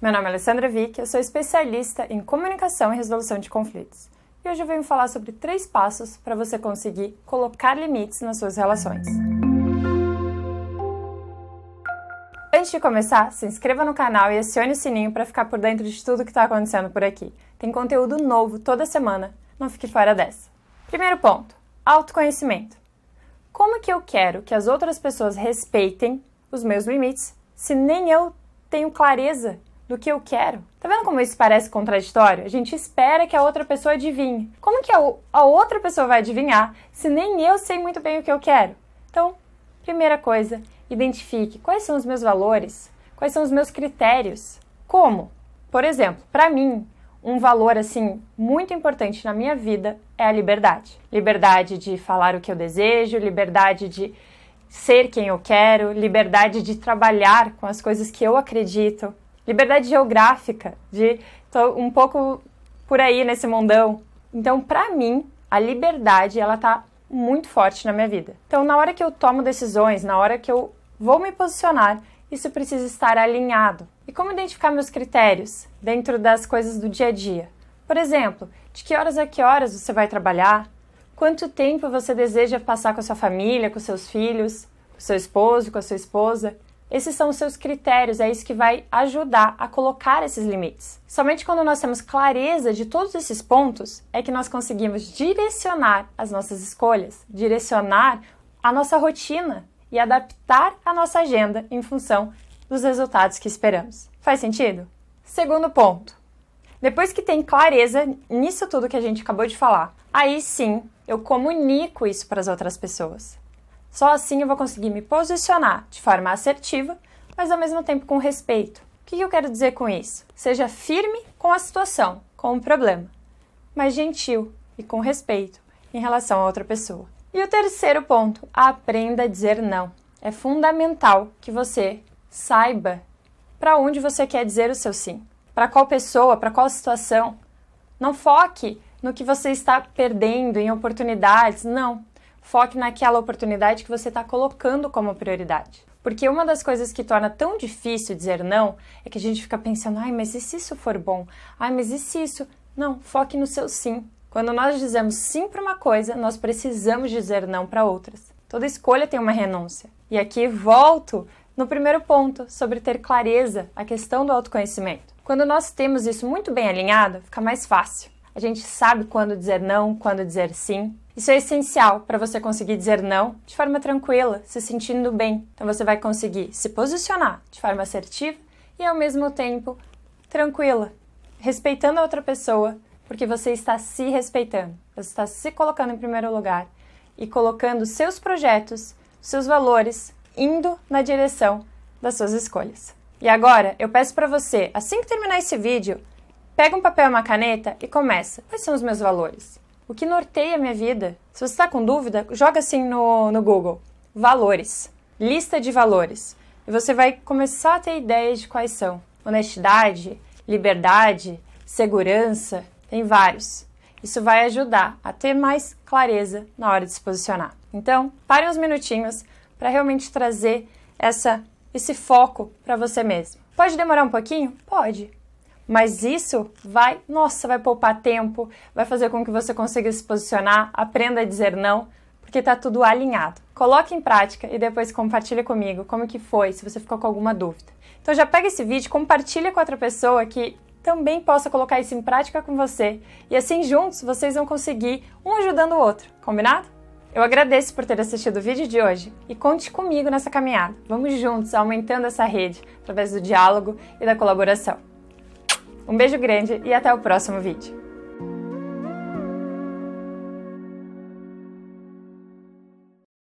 Meu nome é Alessandra Vick, eu sou especialista em comunicação e resolução de conflitos. E hoje eu venho falar sobre três passos para você conseguir colocar limites nas suas relações. Antes de começar, se inscreva no canal e acione o sininho para ficar por dentro de tudo que está acontecendo por aqui. Tem conteúdo novo toda semana, não fique fora dessa. Primeiro ponto: autoconhecimento. Como que eu quero que as outras pessoas respeitem os meus limites se nem eu tenho clareza do que eu quero. Tá vendo como isso parece contraditório? A gente espera que a outra pessoa adivinhe. Como que a, outra pessoa vai adivinhar se nem eu sei muito bem o que eu quero? Então, primeira coisa, identifique quais são os meus valores, quais são os meus critérios. Como? Por exemplo, para mim, um valor assim muito importante na minha vida é a liberdade. Liberdade de falar o que eu desejo, liberdade de ser quem eu quero, liberdade de trabalhar com as coisas que eu acredito, liberdade geográfica, de tô um pouco por aí nesse mundão. Então, para mim, a liberdade ela tá muito forte na minha vida. Então, na hora que eu tomo decisões, na hora que eu vou me posicionar, isso precisa estar alinhado. E como identificar meus critérios dentro das coisas do dia a dia? Por exemplo, de que horas a que horas você vai trabalhar? Quanto tempo você deseja passar com a sua família, com seus filhos, com seu esposo, com a sua esposa? Esses são os seus critérios, é isso que vai ajudar a colocar esses limites. Somente quando nós temos clareza de todos esses pontos é que nós conseguimos direcionar as nossas escolhas, direcionar a nossa rotina e adaptar a nossa agenda em função dos resultados que esperamos. Faz sentido? Segundo ponto. Depois que tem clareza nisso tudo que a gente acabou de falar, aí sim eu comunico isso para as outras pessoas. Só assim eu vou conseguir me posicionar de forma assertiva, mas ao mesmo tempo com respeito. O que eu quero dizer com isso? Seja firme com a situação, com o problema, mas gentil e com respeito em relação a outra pessoa. E o terceiro ponto, aprenda a dizer não. É fundamental que você saiba para onde você quer dizer o seu sim. Para qual pessoa, para qual situação. Não foque no que você está perdendo em oportunidades, não. Foque naquela oportunidade que você está colocando como prioridade. Porque uma das coisas que torna tão difícil dizer não é que a gente fica pensando, ai, mas e se isso for bom? Ai, mas e se isso? Não, foque no seu sim. Quando nós dizemos sim para uma coisa, nós precisamos dizer não para outras. Toda escolha tem uma renúncia. E aqui volto no primeiro ponto, sobre ter clareza, a questão do autoconhecimento. Quando nós temos isso muito bem alinhado, fica mais fácil. A gente sabe quando dizer não, quando dizer sim. Isso é essencial para você conseguir dizer não de forma tranquila, se sentindo bem. Então você vai conseguir se posicionar de forma assertiva e ao mesmo tempo tranquila, respeitando a outra pessoa, porque você está se respeitando, você está se colocando em primeiro lugar e colocando seus projetos, seus valores, indo na direção das suas escolhas. E agora eu peço para você, assim que terminar esse vídeo, Pega um papel e uma caneta e começa. Quais são os meus valores? O que norteia a minha vida? Se você está com dúvida, joga assim no, no Google. Valores. Lista de valores. E você vai começar a ter ideias de quais são. Honestidade, liberdade, segurança, tem vários. Isso vai ajudar a ter mais clareza na hora de se posicionar. Então, pare uns minutinhos para realmente trazer essa, esse foco para você mesmo. Pode demorar um pouquinho? Pode. Mas isso vai, nossa, vai poupar tempo, vai fazer com que você consiga se posicionar, aprenda a dizer não, porque está tudo alinhado. Coloque em prática e depois compartilhe comigo como que foi, se você ficou com alguma dúvida. Então já pega esse vídeo, compartilha com outra pessoa que também possa colocar isso em prática com você. E assim juntos vocês vão conseguir um ajudando o outro, combinado? Eu agradeço por ter assistido o vídeo de hoje e conte comigo nessa caminhada. Vamos juntos aumentando essa rede através do diálogo e da colaboração. Um beijo grande e até o próximo vídeo.